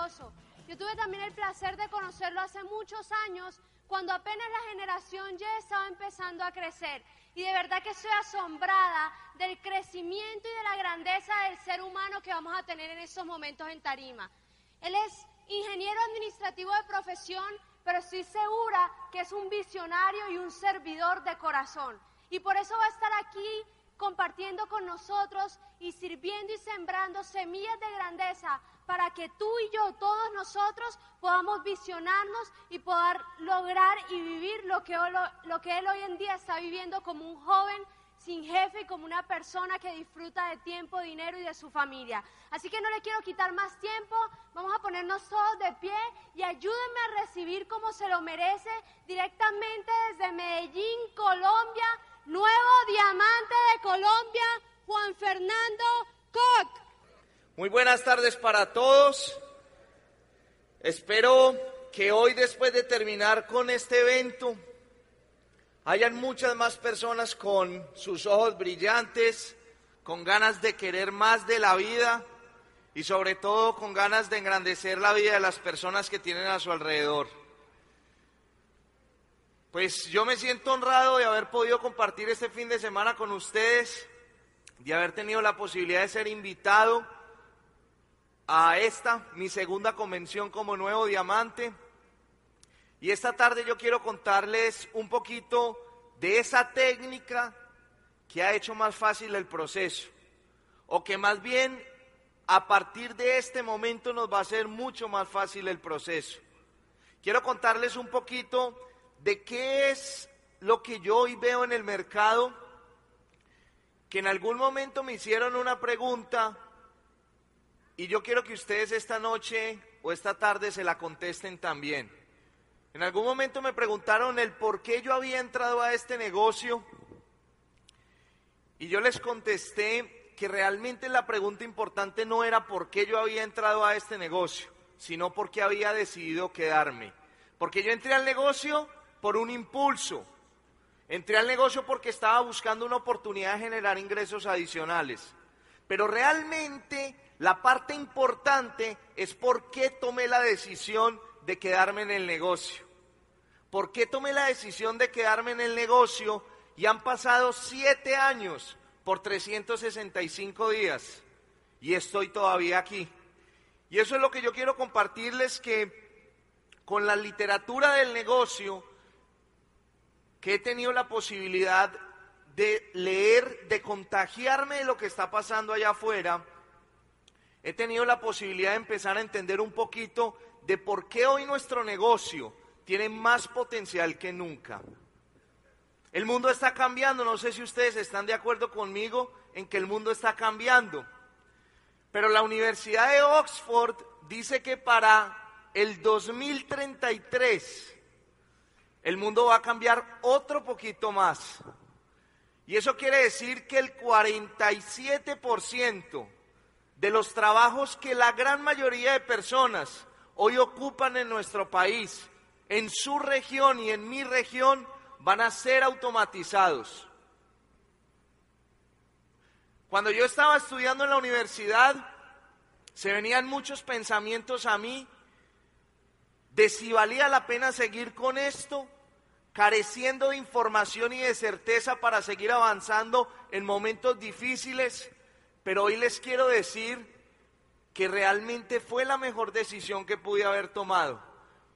maravilloso. Yo tuve también el placer de conocerlo hace muchos años, cuando apenas la generación Y estaba empezando a crecer. Y de verdad que estoy asombrada del crecimiento y de la grandeza del ser humano que vamos a tener en estos momentos en Tarima. Él es ingeniero administrativo de profesión, pero estoy segura que es un visionario y un servidor de corazón. Y por eso va a estar aquí compartiendo con nosotros y sirviendo y sembrando semillas de grandeza para que tú y yo, todos nosotros, podamos visionarnos y poder lograr y vivir lo que, él hoy en día está viviendo como un joven sin jefe y como una persona que disfruta de tiempo, dinero y de su familia. Así que no le quiero quitar más tiempo, vamos a ponernos todos de pie y ayúdenme a recibir como se lo merece directamente desde Medellín, Colombia, nuevo diamante de Colombia, Juan Fernando Koch. Muy buenas tardes para todos. Espero que hoy después de terminar con este evento, hayan muchas más personas con sus ojos brillantes, con ganas de querer más de la vida y sobre todo con ganas de engrandecer la vida de las personas que tienen a su alrededor. Pues yo me siento honrado de haber podido compartir este fin de semana con ustedes, de haber tenido la posibilidad de ser invitado a esta, mi segunda convención como nuevo diamante. Y esta tarde yo quiero contarles un poquito de esa técnica que ha hecho más fácil el proceso, o que más bien a partir de este momento nos va a hacer mucho más fácil el proceso. Quiero contarles un poquito de qué es lo que yo hoy veo en el mercado, que en algún momento me hicieron una pregunta y yo quiero que ustedes esta noche o esta tarde se la contesten también. En algún momento me preguntaron el por qué yo había entrado a este negocio y yo les contesté que realmente la pregunta importante no era por qué yo había entrado a este negocio, sino por qué había decidido quedarme. Porque yo entré al negocio por un impulso. Entré al negocio porque estaba buscando una oportunidad de generar ingresos adicionales. Pero realmente la parte importante es por qué tomé la decisión de quedarme en el negocio. ¿Por qué tomé la decisión de quedarme en el negocio y han pasado siete años por 365 días y estoy todavía aquí? Y eso es lo que yo quiero compartirles que con la literatura del negocio que he tenido la posibilidad de leer, de contagiarme de lo que está pasando allá afuera, he tenido la posibilidad de empezar a entender un poquito de por qué hoy nuestro negocio tiene más potencial que nunca. El mundo está cambiando, no sé si ustedes están de acuerdo conmigo en que el mundo está cambiando, pero la Universidad de Oxford dice que para el 2033 el mundo va a cambiar otro poquito más. Y eso quiere decir que el 47% de los trabajos que la gran mayoría de personas hoy ocupan en nuestro país, en su región y en mi región, van a ser automatizados. Cuando yo estaba estudiando en la universidad, se venían muchos pensamientos a mí de si valía la pena seguir con esto, careciendo de información y de certeza para seguir avanzando en momentos difíciles, pero hoy les quiero decir que realmente fue la mejor decisión que pude haber tomado,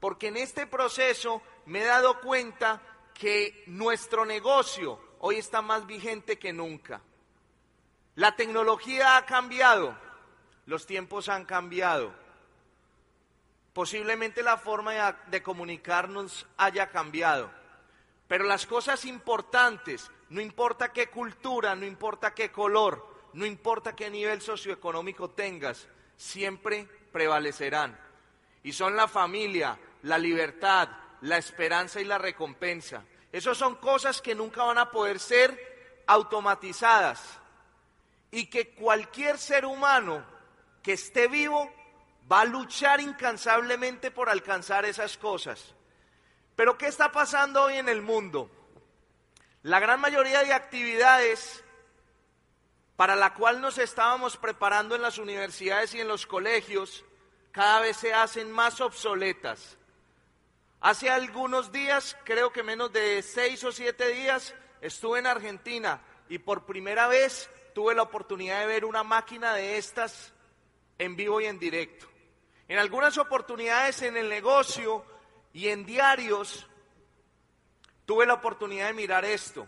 porque en este proceso me he dado cuenta que nuestro negocio hoy está más vigente que nunca. La tecnología ha cambiado, los tiempos han cambiado Posiblemente la forma de comunicarnos haya cambiado, pero las cosas importantes, no importa qué cultura, no importa qué color, no importa qué nivel socioeconómico tengas, siempre prevalecerán. Y son la familia, la libertad, la esperanza y la recompensa. Esas son cosas que nunca van a poder ser automatizadas y que cualquier ser humano que esté vivo va a luchar incansablemente por alcanzar esas cosas. Pero ¿qué está pasando hoy en el mundo? La gran mayoría de actividades para la cual nos estábamos preparando en las universidades y en los colegios cada vez se hacen más obsoletas. Hace algunos días, creo que menos de seis o siete días, estuve en Argentina y por primera vez tuve la oportunidad de ver una máquina de estas en vivo y en directo. En algunas oportunidades en el negocio y en diarios tuve la oportunidad de mirar esto,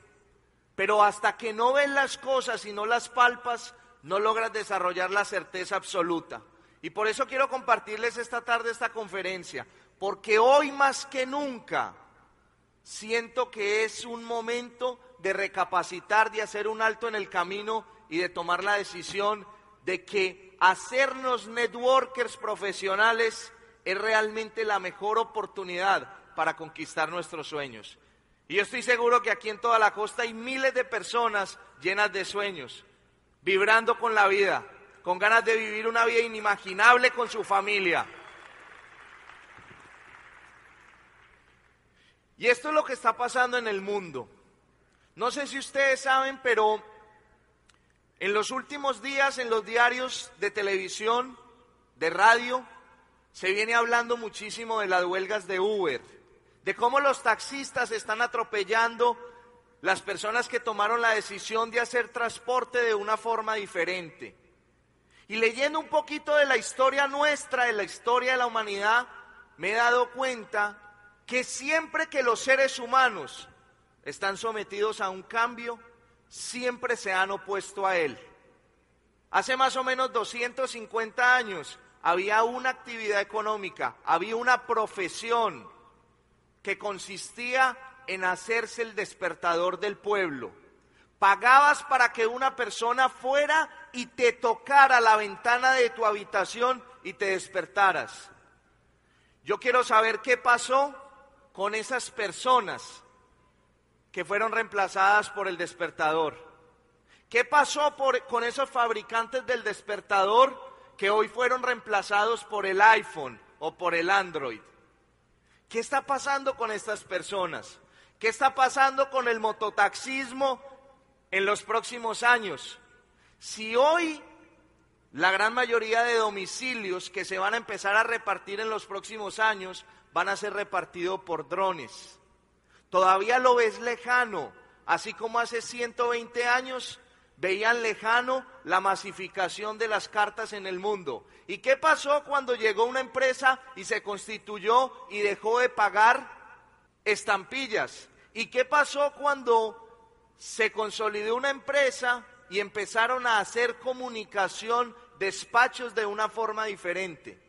pero hasta que no ves las cosas y no las palpas, no logras desarrollar la certeza absoluta. Y por eso quiero compartirles esta tarde esta conferencia, porque hoy más que nunca siento que es un momento de recapacitar, de hacer un alto en el camino y de tomar la decisión de que hacernos networkers profesionales es realmente la mejor oportunidad para conquistar nuestros sueños. Y yo estoy seguro que aquí en toda la costa hay miles de personas llenas de sueños, vibrando con la vida, con ganas de vivir una vida inimaginable con su familia, Y esto es lo que está pasando en el mundo. No sé si ustedes saben, pero en los últimos días en los diarios de televisión, de radio, se viene hablando muchísimo de las huelgas de Uber, de cómo los taxistas están atropellando las personas que tomaron la decisión de hacer transporte de una forma diferente. Y leyendo un poquito de la historia nuestra, de la historia de la humanidad, me he dado cuenta que siempre que los seres humanos están sometidos a un cambio, siempre se han opuesto a él. Hace más o menos 250 años había una actividad económica, había una profesión que consistía en hacerse el despertador del pueblo. Pagabas para que una persona fuera y te tocara la ventana de tu habitación y te despertaras. Yo quiero saber qué pasó con esas personas que fueron reemplazadas por el despertador? ¿Qué pasó con esos fabricantes del despertador que hoy fueron reemplazados por el iPhone o por el Android? ¿Qué está pasando con estas personas? ¿Qué está pasando con el mototaxismo en los próximos años? Si hoy la gran mayoría de domicilios que se van a empezar a repartir en los próximos años van a ser repartidos por drones. Todavía lo ves lejano, así como hace 120 años veían lejano la masificación de las cartas en el mundo. ¿Y qué pasó cuando llegó una empresa y se constituyó y dejó de pagar estampillas? ¿Y qué pasó cuando se consolidó una empresa y empezaron a hacer comunicación, despachos de una forma diferente?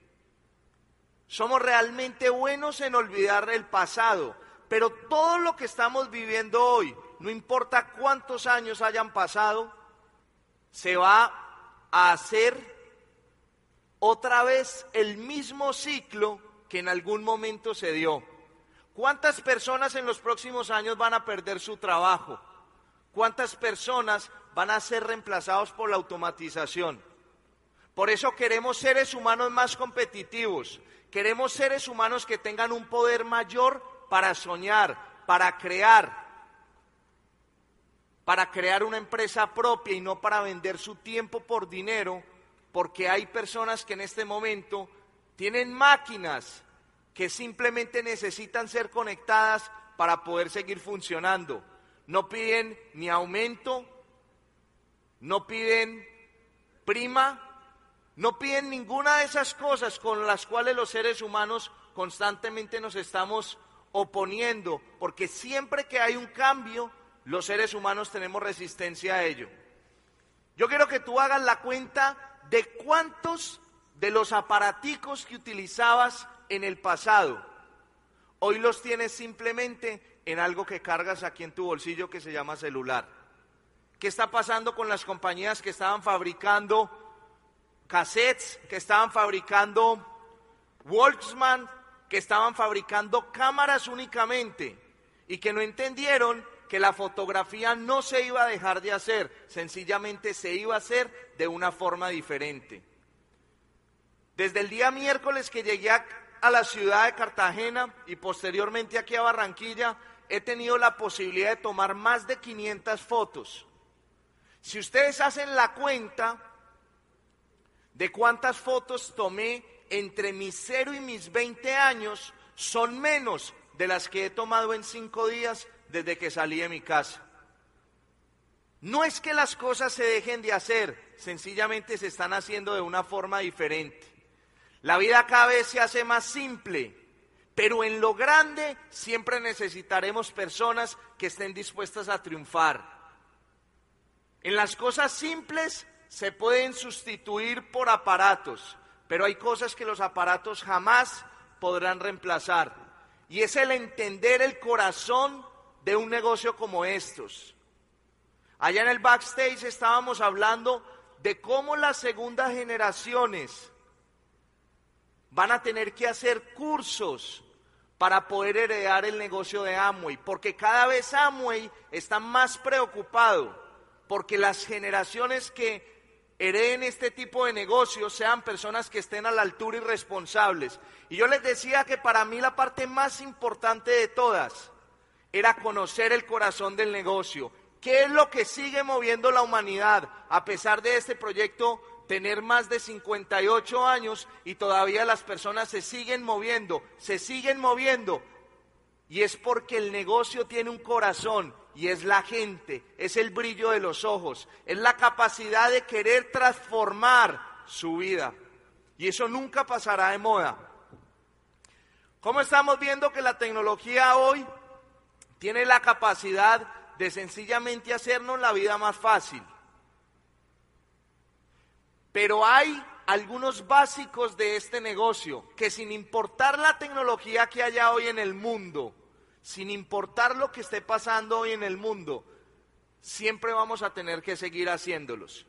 Somos realmente buenos en olvidar el pasado, pero todo lo que estamos viviendo hoy, no importa cuántos años hayan pasado, se va a hacer otra vez el mismo ciclo que en algún momento se dio. ¿Cuántas personas en los próximos años van a perder su trabajo? ¿Cuántas personas van a ser reemplazados por la automatización? Por eso queremos seres humanos más competitivos, Queremos seres humanos que tengan un poder mayor para soñar, para crear, para crear una empresa propia y no para vender su tiempo por dinero, porque hay personas que en este momento tienen máquinas que simplemente necesitan ser conectadas para poder seguir funcionando. No piden ni aumento, no piden prima, no piden ninguna de esas cosas con las cuales los seres humanos constantemente nos estamos oponiendo, porque siempre que hay un cambio, los seres humanos tenemos resistencia a ello. Yo quiero que tú hagas la cuenta de cuántos de los aparaticos que utilizabas en el pasado, hoy los tienes simplemente en algo que cargas aquí en tu bolsillo que se llama celular. ¿Qué está pasando con las compañías que estaban fabricando cassettes que estaban fabricando Walkman, que estaban fabricando cámaras únicamente y que no entendieron que la fotografía no se iba a dejar de hacer, sencillamente se iba a hacer de una forma diferente. Desde el día miércoles que llegué a, la ciudad de Cartagena y posteriormente aquí a Barranquilla, he tenido la posibilidad de tomar más de 500 fotos. Si ustedes hacen la cuenta, de cuántas fotos tomé entre mis 0 y mis 20 años son menos de las que he tomado en cinco días desde que salí de mi casa. No es que las cosas se dejen de hacer, sencillamente se están haciendo de una forma diferente. La vida cada vez se hace más simple, pero en lo grande siempre necesitaremos personas que estén dispuestas a triunfar. En las cosas simples se pueden sustituir por aparatos, pero hay cosas que los aparatos jamás podrán reemplazar. Y es el entender el corazón de un negocio como estos. Allá en el backstage estábamos hablando de cómo las segundas generaciones van a tener que hacer cursos para poder heredar el negocio de Amway, porque cada vez Amway está más preocupado porque las generaciones que hereden este tipo de negocios sean personas que estén a la altura y responsables. Y yo les decía que para mí la parte más importante de todas era conocer el corazón del negocio. ¿Qué es lo que sigue moviendo la humanidad a pesar de este proyecto tener más de 58 años y todavía las personas se siguen moviendo, se siguen moviendo? Y es porque el negocio tiene un corazón y es la gente, es el brillo de los ojos, es la capacidad de querer transformar su vida. Y eso nunca pasará de moda. ¿Cómo estamos viendo que la tecnología hoy tiene la capacidad de sencillamente hacernos la vida más fácil? Pero hay algunos básicos de este negocio que sin importar la tecnología que haya hoy en el mundo, sin importar lo que esté pasando hoy en el mundo, siempre vamos a tener que seguir haciéndolos.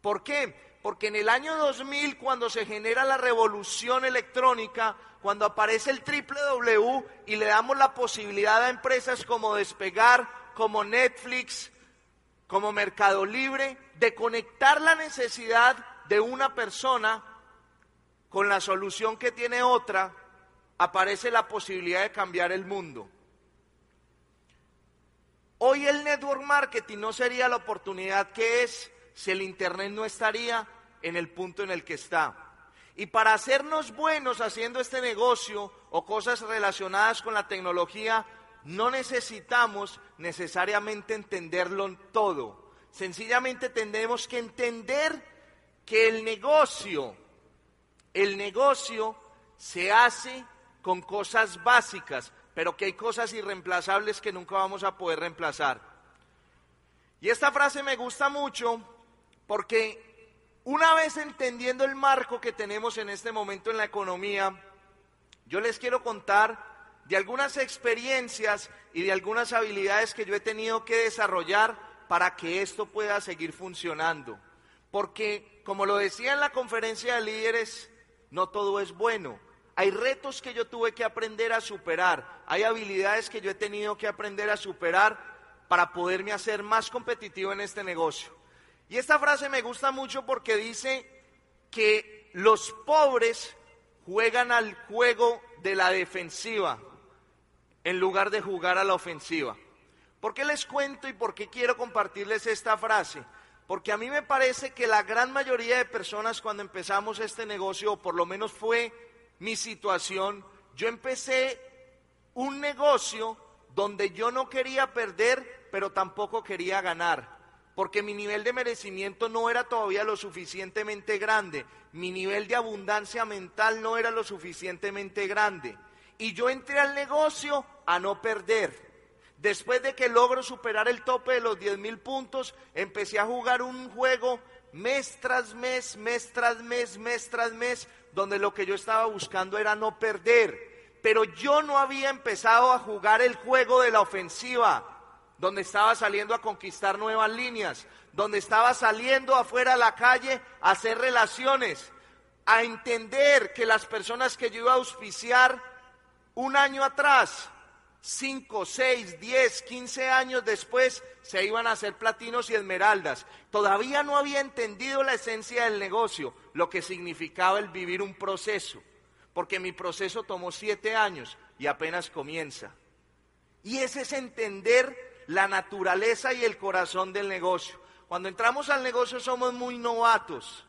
¿Por qué? Porque en el año 2000, cuando se genera la revolución electrónica, cuando aparece el triple W y le damos la posibilidad a empresas como Despegar, como Netflix, como Mercado Libre, de conectar la necesidad de una persona con la solución que tiene otra, aparece la posibilidad de cambiar el mundo. Hoy el network marketing no sería la oportunidad que es si el Internet no estaría en el punto en el que está. Y para hacernos buenos haciendo este negocio o cosas relacionadas con la tecnología, no necesitamos necesariamente entenderlo todo. Sencillamente tenemos que entender que el negocio, el negocio se hace con cosas básicas, pero que hay cosas irreemplazables que nunca vamos a poder reemplazar. Y esta frase me gusta mucho porque una vez entendiendo el marco que tenemos en este momento en la economía, yo les quiero contar de algunas experiencias y de algunas habilidades que yo he tenido que desarrollar para que esto pueda seguir funcionando. Porque, como lo decía en la conferencia de líderes, no todo es bueno. Hay retos que yo tuve que aprender a superar, hay habilidades que yo he tenido que aprender a superar para poderme hacer más competitivo en este negocio. Y esta frase me gusta mucho porque dice que los pobres juegan al juego de la defensiva en lugar de jugar a la ofensiva. ¿Por qué les cuento y por qué quiero compartirles esta frase? Porque a mí me parece que la gran mayoría de personas cuando empezamos este negocio, o por lo menos fue mi situación, yo empecé un negocio donde yo no quería perder, pero tampoco quería ganar, porque mi nivel de merecimiento no era todavía lo suficientemente grande, mi nivel de abundancia mental no era lo suficientemente grande. Y yo entré al negocio a no perder. Después de que logro superar el tope de los 10 mil puntos, empecé a jugar un juego mes tras mes, mes tras mes, mes tras mes, donde lo que yo estaba buscando era no perder. Pero yo no había empezado a jugar el juego de la ofensiva, donde estaba saliendo a conquistar nuevas líneas, donde estaba saliendo afuera a la calle a hacer relaciones, a entender que las personas que yo iba a auspiciar un año atrás 5, 6, 10, 15 años después se iban a hacer platinos y esmeraldas. Todavía no había entendido la esencia del negocio, lo que significaba el vivir un proceso, porque mi proceso tomó siete años y apenas comienza. Y ese es entender la naturaleza y el corazón del negocio. Cuando entramos al negocio somos muy novatos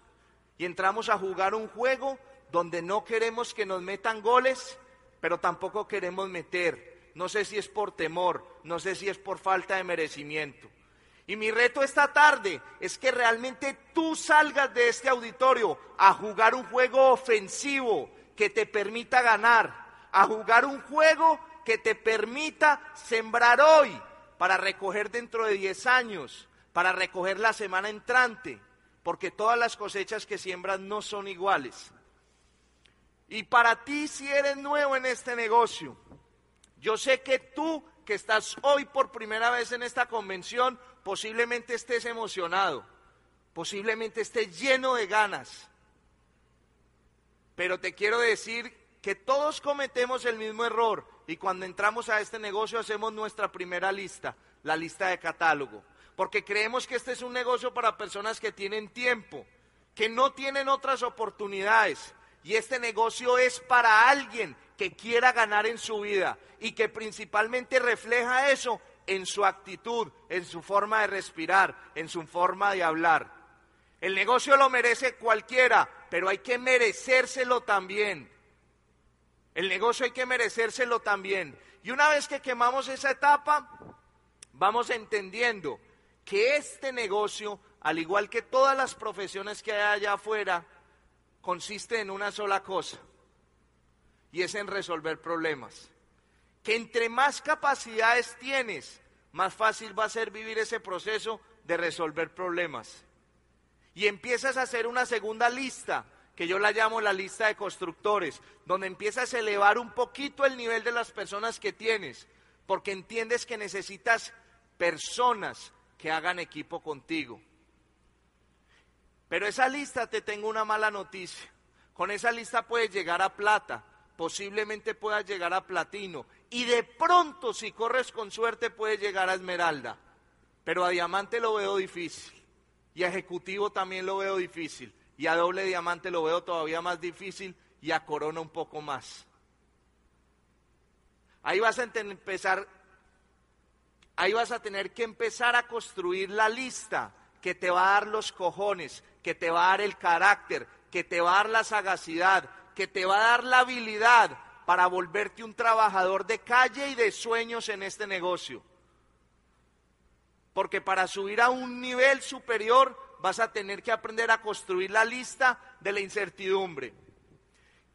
y entramos a jugar un juego donde no queremos que nos metan goles, pero tampoco queremos meter. No sé si es por temor, no sé si es por falta de merecimiento. Y mi reto esta tarde es que realmente tú salgas de este auditorio a jugar un juego ofensivo que te permita ganar, a jugar un juego que te permita sembrar hoy para recoger dentro de 10 años, para recoger la semana entrante, porque todas las cosechas que siembras no son iguales. Y para ti si eres nuevo en este negocio, yo sé que tú que estás hoy por primera vez en esta convención, posiblemente estés emocionado, posiblemente estés lleno de ganas. Pero te quiero decir que todos cometemos el mismo error y cuando entramos a este negocio hacemos nuestra primera lista, la lista de catálogo, porque creemos que este es un negocio para personas que tienen tiempo, que no tienen otras oportunidades y este negocio es para alguien que quiera ganar en su vida y que principalmente refleja eso en su actitud, en su forma de respirar, en su forma de hablar. El negocio lo merece cualquiera, pero hay que merecérselo también. El negocio hay que merecérselo también. Y una vez que quemamos esa etapa, vamos entendiendo que este negocio, al igual que todas las profesiones que hay allá afuera, consiste en una sola cosa, y es en resolver problemas. Que entre más capacidades tienes, más fácil va a ser vivir ese proceso de resolver problemas. Y empiezas a hacer una segunda lista, que yo la llamo la lista de constructores, donde empiezas a elevar un poquito el nivel de las personas que tienes, porque entiendes que necesitas personas que hagan equipo contigo. Pero esa lista te tengo una mala noticia. Con esa lista puedes llegar a plata, posiblemente puedas llegar a platino y de pronto si corres con suerte puedes llegar a esmeralda. Pero a diamante lo veo difícil y a ejecutivo también lo veo difícil y a doble diamante lo veo todavía más difícil y a corona un poco más. Ahí vas a empezar ahí vas a tener que empezar a construir la lista que te va a dar los cojones, que te va a dar el carácter, que te va a dar la sagacidad, que te va a dar la habilidad para volverte un trabajador de calle y de sueños en este negocio. Porque para subir a un nivel superior vas a tener que aprender a construir la lista de la incertidumbre.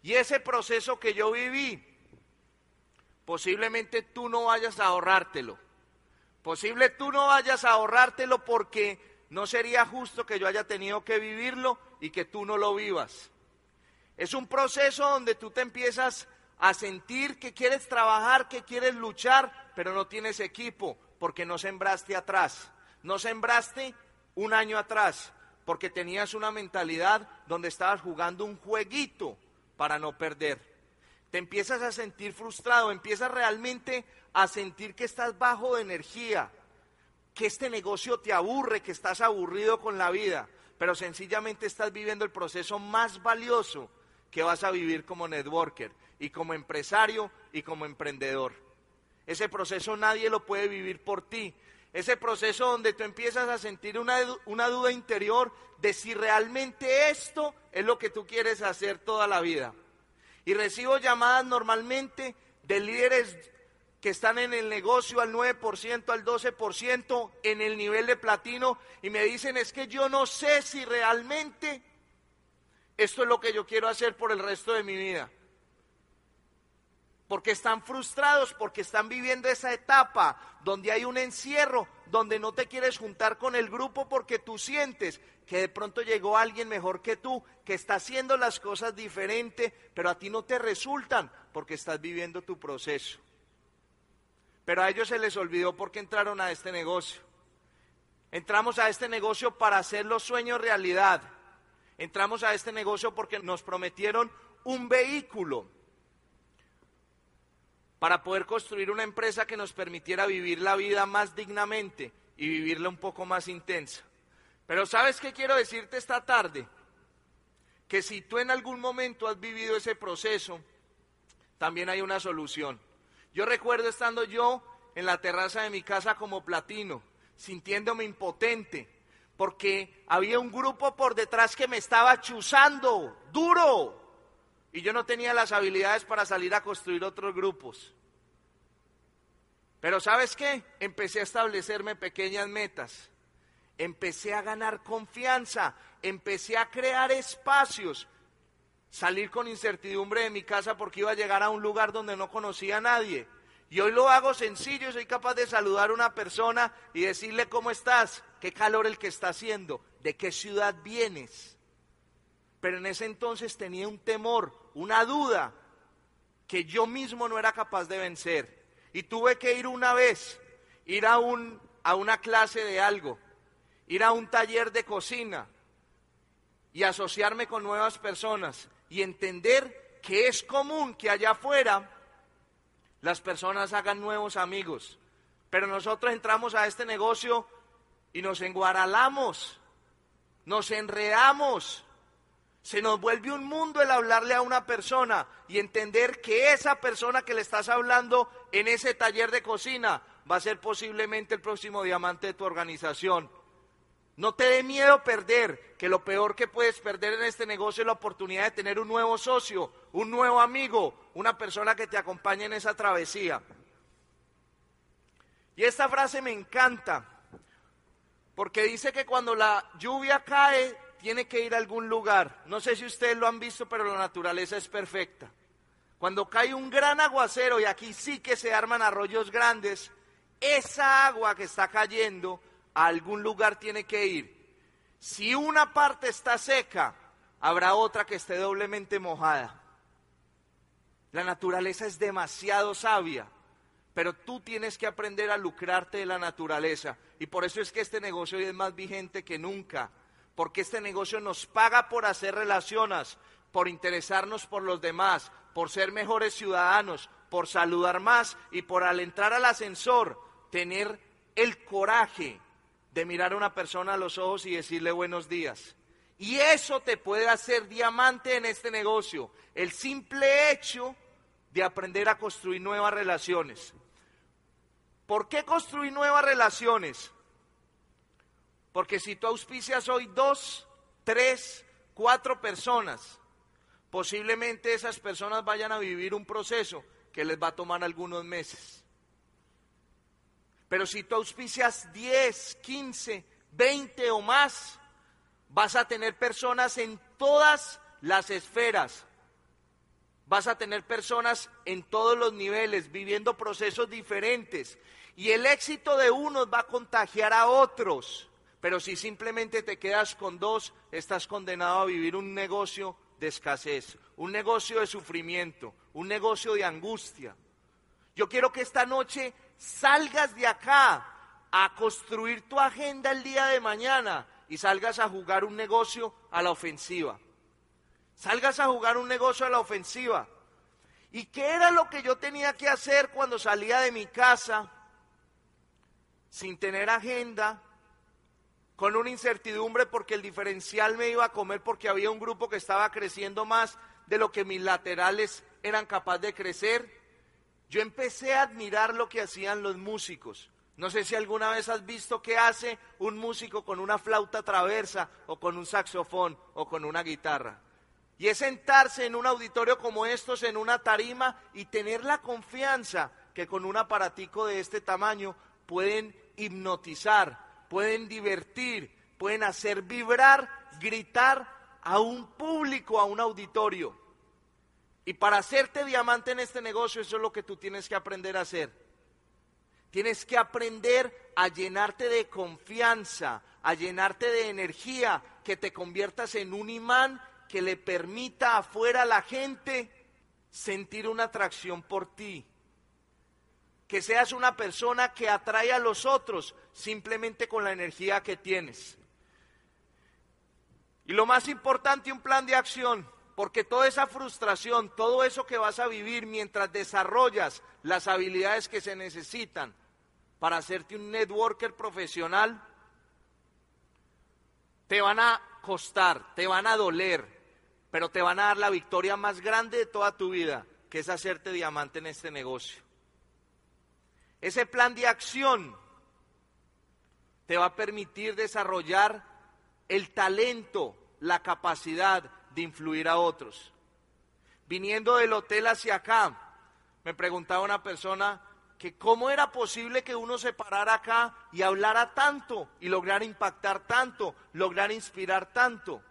Y ese proceso que yo viví, posiblemente tú no vayas a ahorrártelo. Posible tú no vayas a ahorrártelo porque no sería justo que yo haya tenido que vivirlo y que tú no lo vivas. Es un proceso donde tú te empiezas a sentir que quieres trabajar, que quieres luchar, pero no tienes equipo porque no sembraste atrás. No sembraste un año atrás porque tenías una mentalidad donde estabas jugando un jueguito para no perder. Te empiezas a sentir frustrado, empiezas realmente a sentir que estás bajo de energía, que este negocio te aburre, que estás aburrido con la vida, pero sencillamente estás viviendo el proceso más valioso que vas a vivir como networker y como empresario y como emprendedor. Ese proceso nadie lo puede vivir por ti. Ese proceso donde tú empiezas a sentir una, una duda interior de si realmente esto es lo que tú quieres hacer toda la vida. Y recibo llamadas normalmente de líderes que están en el negocio al 9%, al 12%, en el nivel de platino, y me dicen, es que yo no sé si realmente esto es lo que yo quiero hacer por el resto de mi vida. Porque están frustrados, porque están viviendo esa etapa donde hay un encierro, donde no te quieres juntar con el grupo porque tú sientes que de pronto llegó alguien mejor que tú, que está haciendo las cosas diferente, pero a ti no te resultan porque estás viviendo tu proceso. Pero a ellos se les olvidó porque entraron a este negocio. Entramos a este negocio para hacer los sueños realidad. Entramos a este negocio porque nos prometieron un vehículo para poder construir una empresa que nos permitiera vivir la vida más dignamente y vivirla un poco más intensa. Pero ¿sabes qué quiero decirte esta tarde? Que si tú en algún momento has vivido ese proceso, también hay una solución. Yo recuerdo estando yo en la terraza de mi casa como platino, sintiéndome impotente, porque había un grupo por detrás que me estaba chuzando, duro, y yo no tenía las habilidades para salir a construir otros grupos. Pero ¿sabes qué? Empecé a establecerme pequeñas metas, empecé a ganar confianza, empecé a crear espacios, salir con incertidumbre de mi casa porque iba a llegar a un lugar donde no conocía a nadie. Y hoy lo hago sencillo, soy capaz de saludar a una persona y decirle cómo estás, qué calor el que está haciendo, de qué ciudad vienes. Pero en ese entonces tenía un temor, una duda que yo mismo no era capaz de vencer. Y tuve que ir una vez, ir a, un, a una clase de algo, ir a un taller de cocina y asociarme con nuevas personas y entender que es común que allá afuera las personas hagan nuevos amigos. Pero nosotros entramos a este negocio y nos enguaralamos, nos enredamos. Se nos vuelve un mundo el hablarle a una persona y entender que esa persona que le estás hablando en ese taller de cocina va a ser posiblemente el próximo diamante de tu organización. No te dé miedo perder, que lo peor que puedes perder en este negocio es la oportunidad de tener un nuevo socio, un nuevo amigo, una persona que te acompañe en esa travesía. Y esta frase me encanta, porque dice que cuando la lluvia cae, tiene que ir a algún lugar. No sé si ustedes lo han visto, pero la naturaleza es perfecta. Cuando cae un gran aguacero, y aquí sí que se arman arroyos grandes, esa agua que está cayendo a algún lugar tiene que ir. Si una parte está seca, habrá otra que esté doblemente mojada. La naturaleza es demasiado sabia, pero tú tienes que aprender a lucrarte de la naturaleza. Y por eso es que este negocio hoy es más vigente que nunca, porque este negocio nos paga por hacer relaciones, por interesarnos por los demás, por ser mejores ciudadanos, por saludar más y por al entrar al ascensor tener el coraje de mirar a una persona a los ojos y decirle buenos días. Y eso te puede hacer diamante en este negocio. El simple hecho de aprender a construir nuevas relaciones. ¿Por qué construir nuevas relaciones? Porque si tú auspicias hoy dos, tres, cuatro personas, posiblemente esas personas vayan a vivir un proceso que les va a tomar algunos meses. Pero si tú auspicias 10, 15, 20 o más, vas a tener personas en todas las esferas. Vas a tener personas en todos los niveles, viviendo procesos diferentes. Y el éxito de unos va a contagiar a otros. Pero si simplemente te quedas con dos, estás condenado a vivir un negocio de escasez, un negocio de sufrimiento, un negocio de angustia. Yo quiero que esta noche salgas de acá a construir tu agenda el día de mañana y salgas a jugar un negocio a la ofensiva. Salgas a jugar un negocio a la ofensiva. ¿Y qué era lo que yo tenía que hacer cuando salía de mi casa sin tener agenda, con una incertidumbre porque el diferencial me iba a comer porque había un grupo que estaba creciendo más de lo que mis laterales eran capaces de crecer? yo empecé a admirar lo que hacían los músicos. No sé si alguna vez has visto qué hace un músico con una flauta traversa o con un saxofón o con una guitarra. Y es sentarse en un auditorio como estos, en una tarima, y tener la confianza que con un aparatico de este tamaño pueden hipnotizar, pueden divertir, pueden hacer vibrar, gritar a un público, a un auditorio. Y para hacerte diamante en este negocio, eso es lo que tú tienes que aprender a hacer. Tienes que aprender a llenarte de confianza, a llenarte de energía, que te conviertas en un imán que le permita afuera a la gente sentir una atracción por ti. Que seas una persona que atrae a los otros simplemente con la energía que tienes. Y lo más importante, un plan de acción. Porque toda esa frustración, todo eso que vas a vivir mientras desarrollas las habilidades que se necesitan para hacerte un networker profesional, te van a costar, te van a doler, pero te van a dar la victoria más grande de toda tu vida, que es hacerte diamante en este negocio. Ese plan de acción te va a permitir desarrollar el talento, la capacidad de influir a otros. viniendo del hotel hacia acá, me preguntaba una persona que cómo era posible que uno se parara acá y hablara tanto y lograr impactar tanto, lograr inspirar tanto.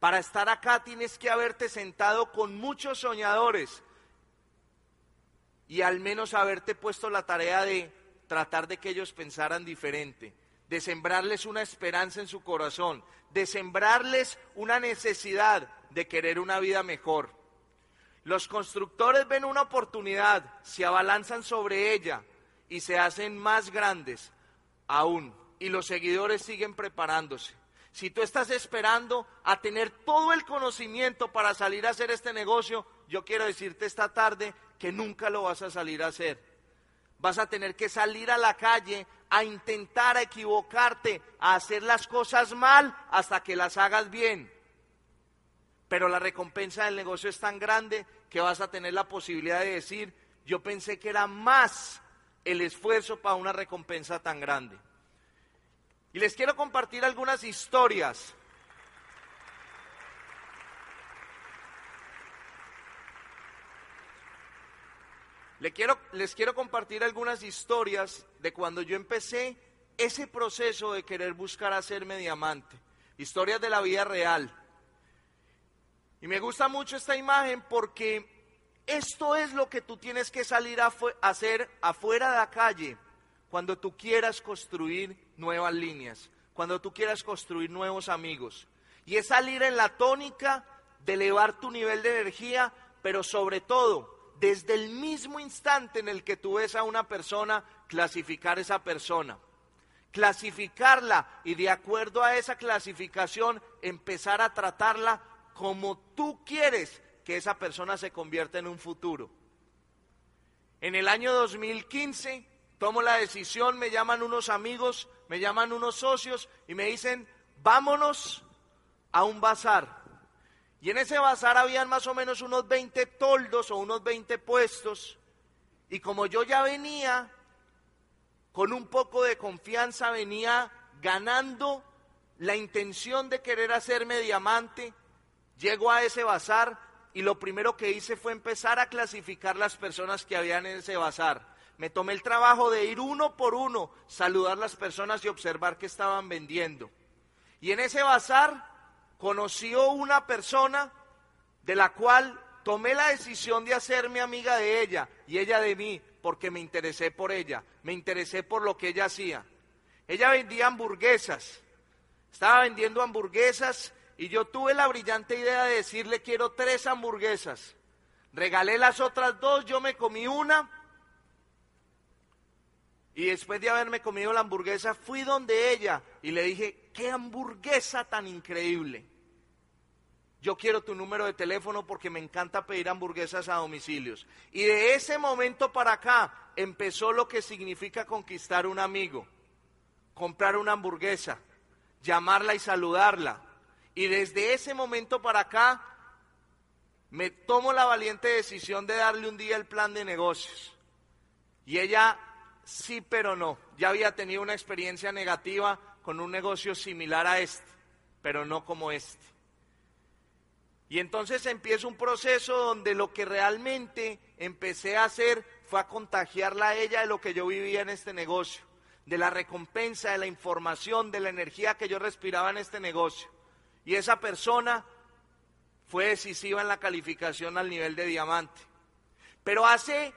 Para estar acá tienes que haberte sentado con muchos soñadores y al menos haberte puesto la tarea de tratar de que ellos pensaran diferente, de sembrarles una esperanza en su corazón, de sembrarles una necesidad de querer una vida mejor. Los constructores ven una oportunidad, se abalanzan sobre ella y se hacen más grandes aún. Y los seguidores siguen preparándose. Si tú estás esperando a tener todo el conocimiento para salir a hacer este negocio, yo quiero decirte esta tarde que nunca lo vas a salir a hacer. Vas a tener que salir a la calle a intentar a equivocarte, a hacer las cosas mal hasta que las hagas bien pero la recompensa del negocio es tan grande que vas a tener la posibilidad de decir, yo pensé que era más el esfuerzo para una recompensa tan grande. Y les quiero compartir algunas historias. Les quiero, compartir algunas historias de cuando yo empecé ese proceso de querer buscar hacerme diamante. Historias de la vida real. Y me gusta mucho esta imagen porque esto es lo que tú tienes que salir a hacer afuera de la calle cuando tú quieras construir nuevas líneas, cuando tú quieras construir nuevos amigos. Y es salir en la tónica de elevar tu nivel de energía, pero sobre todo, desde el mismo instante en el que tú ves a una persona, clasificar esa persona clasificarla y de acuerdo a esa clasificación empezar a tratarla como tú quieres que esa persona se convierta en un futuro. En el año 2015 tomo la decisión, me llaman unos amigos, me llaman unos socios y me dicen, vámonos a un bazar. Y en ese bazar habían más o menos unos 20 toldos o unos 20 puestos. Y como yo ya venía con un poco de confianza, venía ganando la intención de querer hacerme diamante, Llego a ese bazar y lo primero que hice fue empezar a clasificar las personas que habían en ese bazar. Me tomé el trabajo de ir uno por uno, saludar las personas y observar qué estaban vendiendo. Y en ese bazar conoció una persona de la cual tomé la decisión de hacerme amiga de ella y ella de mí, porque me interesé por ella, me interesé por lo que ella hacía. Ella vendía hamburguesas, estaba vendiendo hamburguesas y yo tuve la brillante idea de decirle quiero tres hamburguesas. Regalé las otras dos, yo me comí una. Y después de haberme comido la hamburguesa, fui donde ella y le dije, qué hamburguesa tan increíble. Yo quiero tu número de teléfono porque me encanta pedir hamburguesas a domicilios. Y de ese momento para acá empezó lo que significa conquistar un amigo. Comprar una hamburguesa, llamarla y saludarla, y desde ese momento para acá me tomo la valiente decisión de darle un día el plan de negocios. Y ella sí, pero no. Ya había tenido una experiencia negativa con un negocio similar a este, pero no como este. Y entonces empieza un proceso donde lo que realmente empecé a hacer fue a contagiarla a ella de lo que yo vivía en este negocio, de la recompensa, de la información, de la energía que yo respiraba en este negocio. Y esa persona fue decisiva en la calificación al nivel de diamante. Pero hace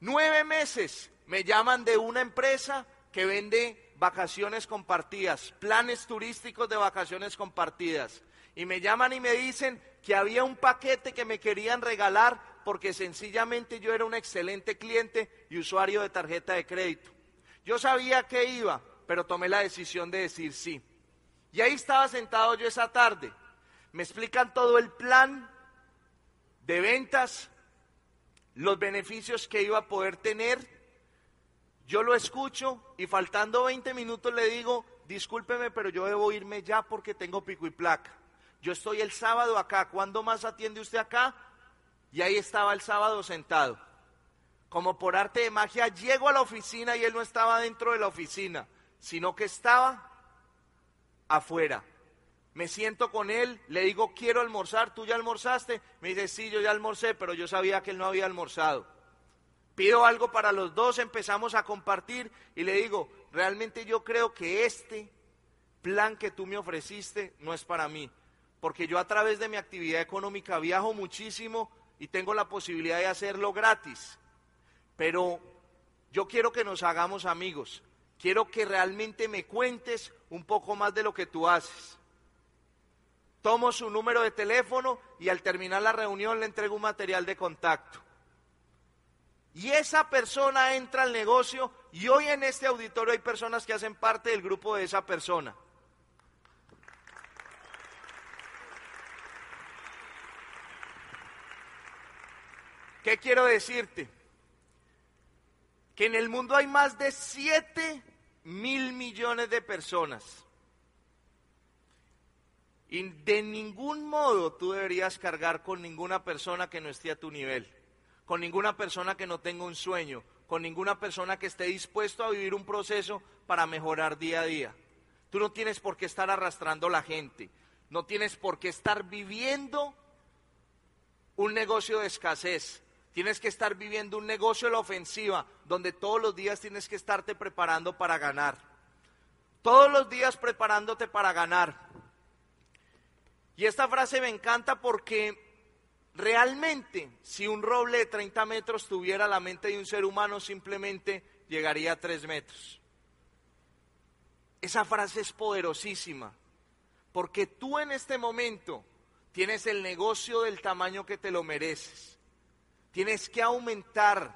nueve meses me llaman de una empresa que vende vacaciones compartidas, planes turísticos de vacaciones compartidas. Y me llaman y me dicen que había un paquete que me querían regalar porque sencillamente yo era un excelente cliente y usuario de tarjeta de crédito. Yo sabía que iba, pero tomé la decisión de decir sí. Y ahí estaba sentado yo esa tarde. Me explican todo el plan de ventas, los beneficios que iba a poder tener. Yo lo escucho y faltando 20 minutos le digo, discúlpeme, pero yo debo irme ya porque tengo pico y placa. Yo estoy el sábado acá, ¿cuándo más atiende usted acá? Y ahí estaba el sábado sentado. Como por arte de magia, llego a la oficina y él no estaba dentro de la oficina, sino que estaba afuera. me siento con él, le digo, quiero almorzar, ¿tú ya almorzaste? Me dice, sí, yo ya almorcé, pero yo sabía que él no había almorzado. Pido algo para los dos, empezamos a compartir y le digo, realmente yo creo que este plan que tú me ofreciste no es para mí, porque yo a través de mi actividad económica viajo muchísimo y tengo la posibilidad de hacerlo gratis, pero yo quiero que nos hagamos amigos, quiero que realmente me cuentes un poco más de lo que tú haces. Tomo su número de teléfono y al terminar la reunión le entrego un material de contacto. Y esa persona entra al negocio y hoy en este auditorio hay personas que hacen parte del grupo de esa persona. ¿Qué quiero decirte? Que en el mundo hay más de 7 mil millones de personas y de ningún modo tú deberías cargar con ninguna persona que no esté a tu nivel, con ninguna persona que no tenga un sueño, con ninguna persona que esté dispuesto a vivir un proceso para mejorar día a día. Tú no tienes por qué estar arrastrando la gente, no tienes por qué estar viviendo un negocio de escasez, tienes que estar viviendo un negocio de la ofensiva, donde todos los días tienes que estarte preparando para ganar. Todos los días preparándote para ganar. Y esta frase me encanta porque realmente si un roble de 30 metros tuviera la mente de un ser humano, simplemente llegaría a 3 metros. Esa frase es poderosísima, porque tú en este momento tienes el negocio del tamaño que te lo mereces. Tienes que aumentar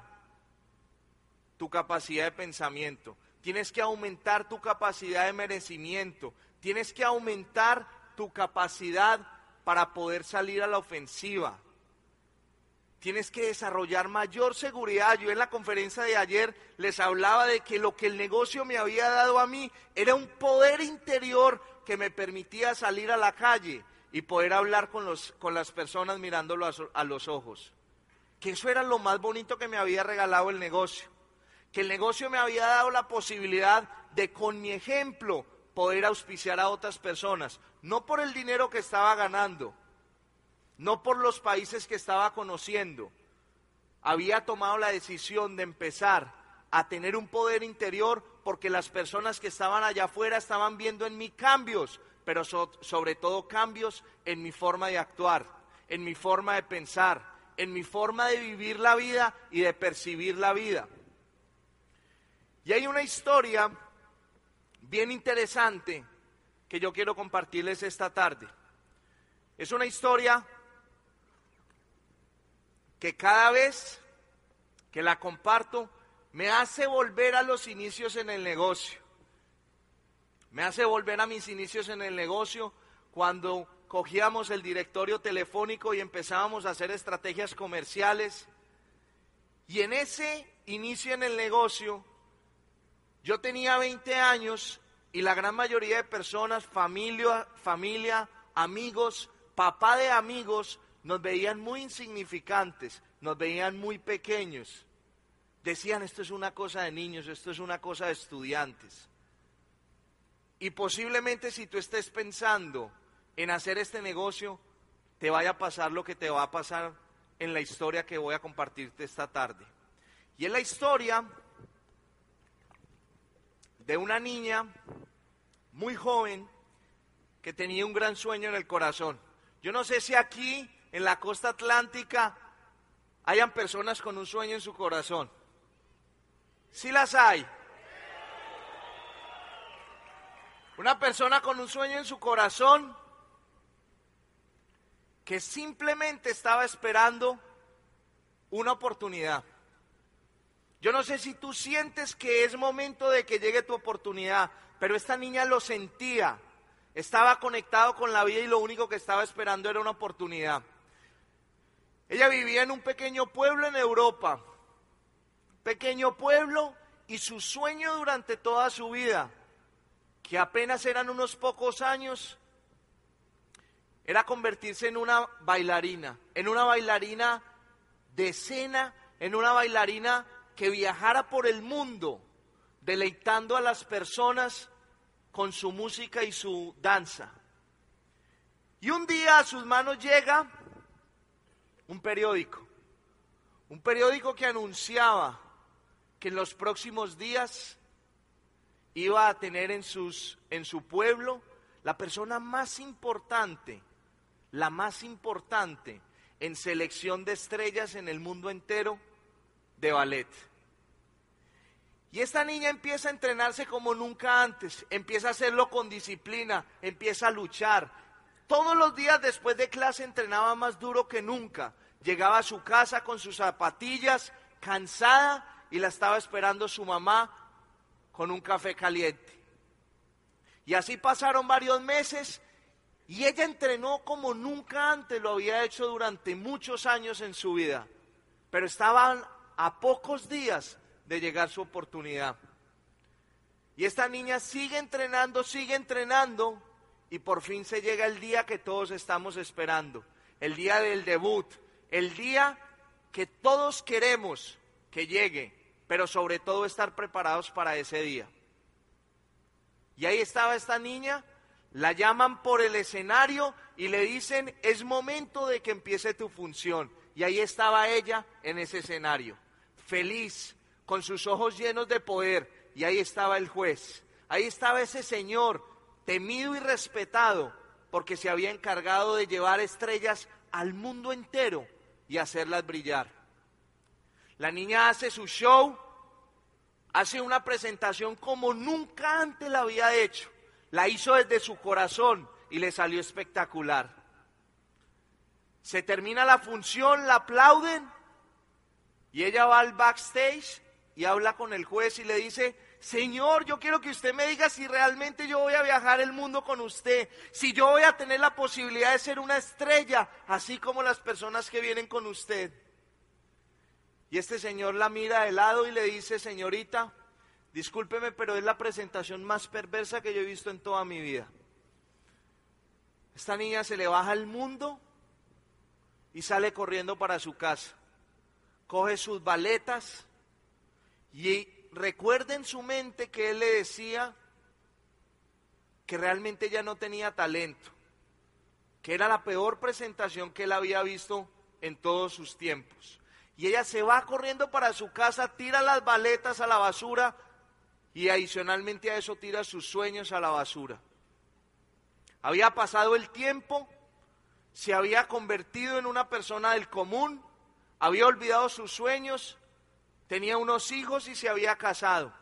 tu capacidad de pensamiento, tienes que aumentar tu capacidad de merecimiento, tienes que aumentar tu capacidad para poder salir a la ofensiva. Tienes que desarrollar mayor seguridad. Yo en la conferencia de ayer les hablaba de que lo que el negocio me había dado a mí era un poder interior que me permitía salir a la calle y poder hablar con, los, con las personas mirándolo a, a los ojos. Que eso era lo más bonito que me había regalado el negocio. Que el negocio me había dado la posibilidad de con mi ejemplo poder auspiciar a otras personas, no por el dinero que estaba ganando, no por los países que estaba conociendo. Había tomado la decisión de empezar a tener un poder interior porque las personas que estaban allá afuera estaban viendo en mí cambios, pero sobre todo cambios en mi forma de actuar, en mi forma de pensar, en mi forma de vivir la vida y de percibir la vida. Y hay una historia bien interesante que yo quiero compartirles esta tarde. Es una historia que cada vez que la comparto me hace volver a los inicios en el negocio. Me hace volver a mis inicios en el negocio cuando cogíamos el directorio telefónico y empezábamos a hacer estrategias comerciales. Y en ese inicio en el negocio, yo tenía 20 años y la gran mayoría de personas, familia, familia, amigos, papá de amigos, nos veían muy insignificantes, nos veían muy pequeños. Decían, esto es una cosa de niños, esto es una cosa de estudiantes. Y posiblemente si tú estés pensando en hacer este negocio, te vaya a pasar lo que te va a pasar en la historia que voy a compartirte esta tarde. Y es la historia de una niña muy joven que tenía un gran sueño en el corazón. Yo no sé si aquí, en la costa atlántica, hayan personas con un sueño en su corazón. Sí las hay. Una persona con un sueño en su corazón que simplemente estaba esperando una oportunidad. Yo no sé si tú sientes que es momento de que llegue tu oportunidad, pero esta niña lo sentía, estaba conectado con la vida y lo único que estaba esperando era una oportunidad. Ella vivía en un pequeño pueblo en Europa, pequeño pueblo y su sueño durante toda su vida, que apenas eran unos pocos años, era convertirse en una bailarina, en una bailarina de escena, en una bailarina que viajara por el mundo deleitando a las personas con su música y su danza. Y un día a sus manos llega un periódico, un periódico que anunciaba que en los próximos días iba a tener en, sus, en su pueblo la persona más importante, la más importante en selección de estrellas en el mundo entero de ballet. Y esta niña empieza a entrenarse como nunca antes, empieza a hacerlo con disciplina, empieza a luchar. Todos los días después de clase entrenaba más duro que nunca. Llegaba a su casa con sus zapatillas, cansada, y la estaba esperando su mamá con un café caliente. Y así pasaron varios meses y ella entrenó como nunca antes lo había hecho durante muchos años en su vida. Pero estaban a pocos días de llegar su oportunidad. Y esta niña sigue entrenando, sigue entrenando y por fin se llega el día que todos estamos esperando, el día del debut, el día que todos queremos que llegue, pero sobre todo estar preparados para ese día. Y ahí estaba esta niña, la llaman por el escenario y le dicen, es momento de que empiece tu función. Y ahí estaba ella en ese escenario, feliz, con sus ojos llenos de poder. Y ahí estaba el juez. Ahí estaba ese señor, temido y respetado, porque se había encargado de llevar estrellas al mundo entero y hacerlas brillar. La niña hace su show, hace una presentación como nunca antes la había hecho. La hizo desde su corazón y le salió espectacular. Se termina la función, la aplauden y ella va al backstage y habla con el juez y le dice, Señor, yo quiero que usted me diga si realmente yo voy a viajar el mundo con usted, si yo voy a tener la posibilidad de ser una estrella, así como las personas que vienen con usted. Y este señor la mira de lado y le dice, señorita, discúlpeme, pero es la presentación más perversa que yo he visto en toda mi vida. Esta niña se le baja el mundo y sale corriendo para su casa. Coge sus baletas y recuerda en su mente que él le decía que realmente ella no tenía talento, que era la peor presentación que él había visto en todos sus tiempos. Y ella se va corriendo para su casa, tira las baletas a la basura y adicionalmente a eso tira sus sueños a la basura. Había pasado el tiempo, se había convertido en una persona del común, había olvidado sus sueños, tenía unos hijos y se había casado.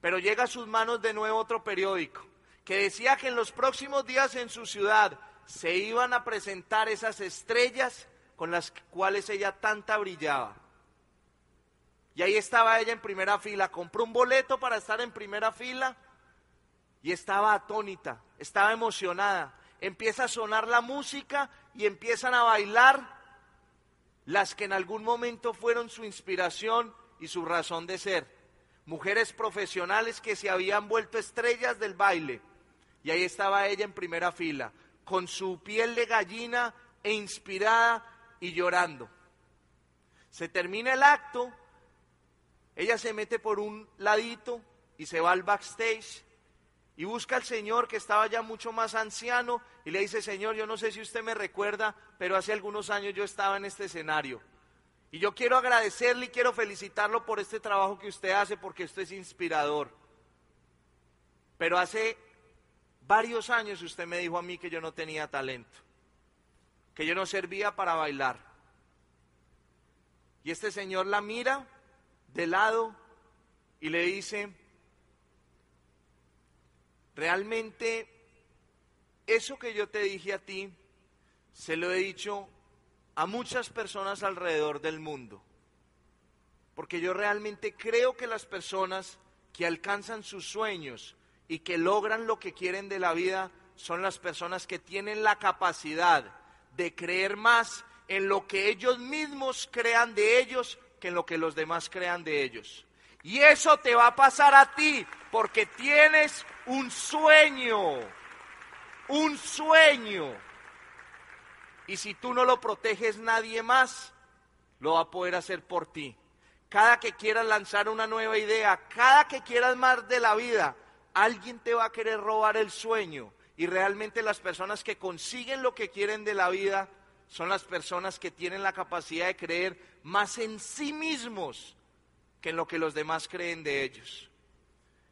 Pero llega a sus manos de nuevo otro periódico que decía que en los próximos días en su ciudad se iban a presentar esas estrellas con las cuales ella tanta brillaba. Y ahí estaba ella en primera fila, compró un boleto para estar en primera fila y estaba atónita, estaba emocionada. Empieza a sonar la música y empiezan a bailar las que en algún momento fueron su inspiración y su razón de ser. Mujeres profesionales que se habían vuelto estrellas del baile. Y ahí estaba ella en primera fila, con su piel de gallina e inspirada y llorando. Se termina el acto, ella se mete por un ladito y se va al backstage y busca al Señor que estaba ya mucho más anciano y le dice, Señor, yo no sé si usted me recuerda, pero hace algunos años yo estaba en este escenario. Y yo quiero agradecerle y quiero felicitarlo por este trabajo que usted hace porque esto es inspirador. Pero hace varios años usted me dijo a mí que yo no tenía talento que yo no servía para bailar. Y este señor la mira de lado y le dice, realmente eso que yo te dije a ti, se lo he dicho a muchas personas alrededor del mundo. Porque yo realmente creo que las personas que alcanzan sus sueños y que logran lo que quieren de la vida son las personas que tienen la capacidad de creer más en lo que ellos mismos crean de ellos que en lo que los demás crean de ellos. Y eso te va a pasar a ti porque tienes un sueño, un sueño. Y si tú no lo proteges, nadie más lo va a poder hacer por ti. Cada que quieras lanzar una nueva idea, cada que quieras más de la vida, alguien te va a querer robar el sueño Y realmente las personas que consiguen lo que quieren de la vida son las personas que tienen la capacidad de creer más en sí mismos que en lo que los demás creen de ellos.